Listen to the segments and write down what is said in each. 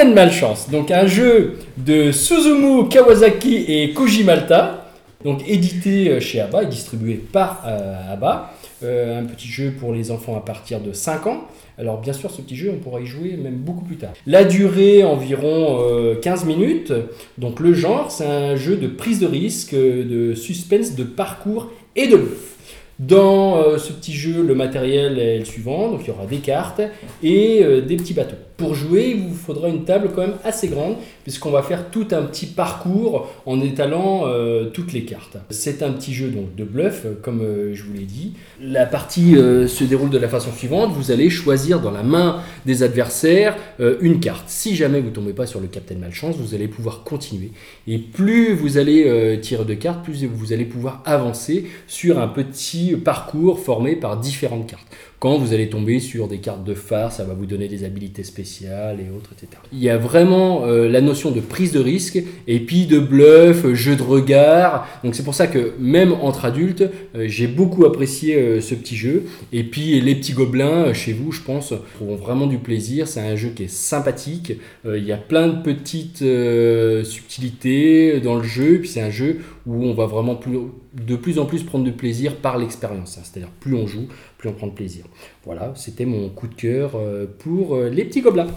Captain Malchance, donc un jeu de Suzumu Kawasaki et Koji Malta, donc édité euh, chez ABBA et distribué par euh, ABBA. Euh, un petit jeu pour les enfants à partir de 5 ans. Alors bien sûr, ce petit jeu, on pourra y jouer même beaucoup plus tard. La durée, environ euh, 15 minutes. Donc le genre, c'est un jeu de prise de risque, de suspense, de parcours et de bluff. Dans euh, ce petit jeu, le matériel est le suivant, donc il y aura des cartes et euh, des petits bateaux. Pour jouer, il vous faudra une table quand même assez grande, puisqu'on va faire tout un petit parcours en étalant euh, toutes les cartes. C'est un petit jeu donc de bluff, comme je vous l'ai dit. La partie se déroule de la façon suivante, vous allez choisir dans la main des adversaires euh, une carte. Si jamais vous tombez pas sur le Captain Malchance, vous allez pouvoir continuer. Et plus vous allez euh, tirer de cartes, plus vous allez pouvoir avancer sur un petit parcours formé par différentes cartes. Quand vous allez tomber sur des cartes de phare, ça va vous donner des habilités spéciales et autres, etc. Il y a vraiment euh, la notion de prise de risque et puis de bluff, jeu de regard. Donc c'est pour ça que même entre adultes, j'ai beaucoup apprécié ce petit jeu. Et puis les petits gobelins, chez vous, je pense, trouveront vraiment du plaisir. C'est un jeu qui est sympathique. Euh, il y a plein de petites euh, subtilités dans le jeu. Puis c'est un jeu où on va vraiment plus, de plus en plus prendre du plaisir par l'expérience. hein. C'est-à-dire plus on joue, plus on prend de plaisir. Voilà, c'était mon coup de cœur euh, pour les petits gobelins.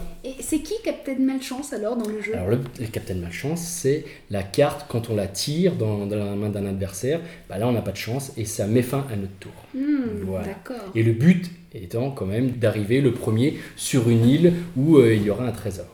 Et c'est qui Captain Malchance alors dans le jeu Alors le, le Captain Malchance, c'est la carte quand on la tire dans, dans la main d'un adversaire. Bah là, on n'a pas de chance et ça met fin à notre tour. Hmm, Voilà. Et le but étant quand même d'arriver le premier sur une île où euh, il y aura un trésor.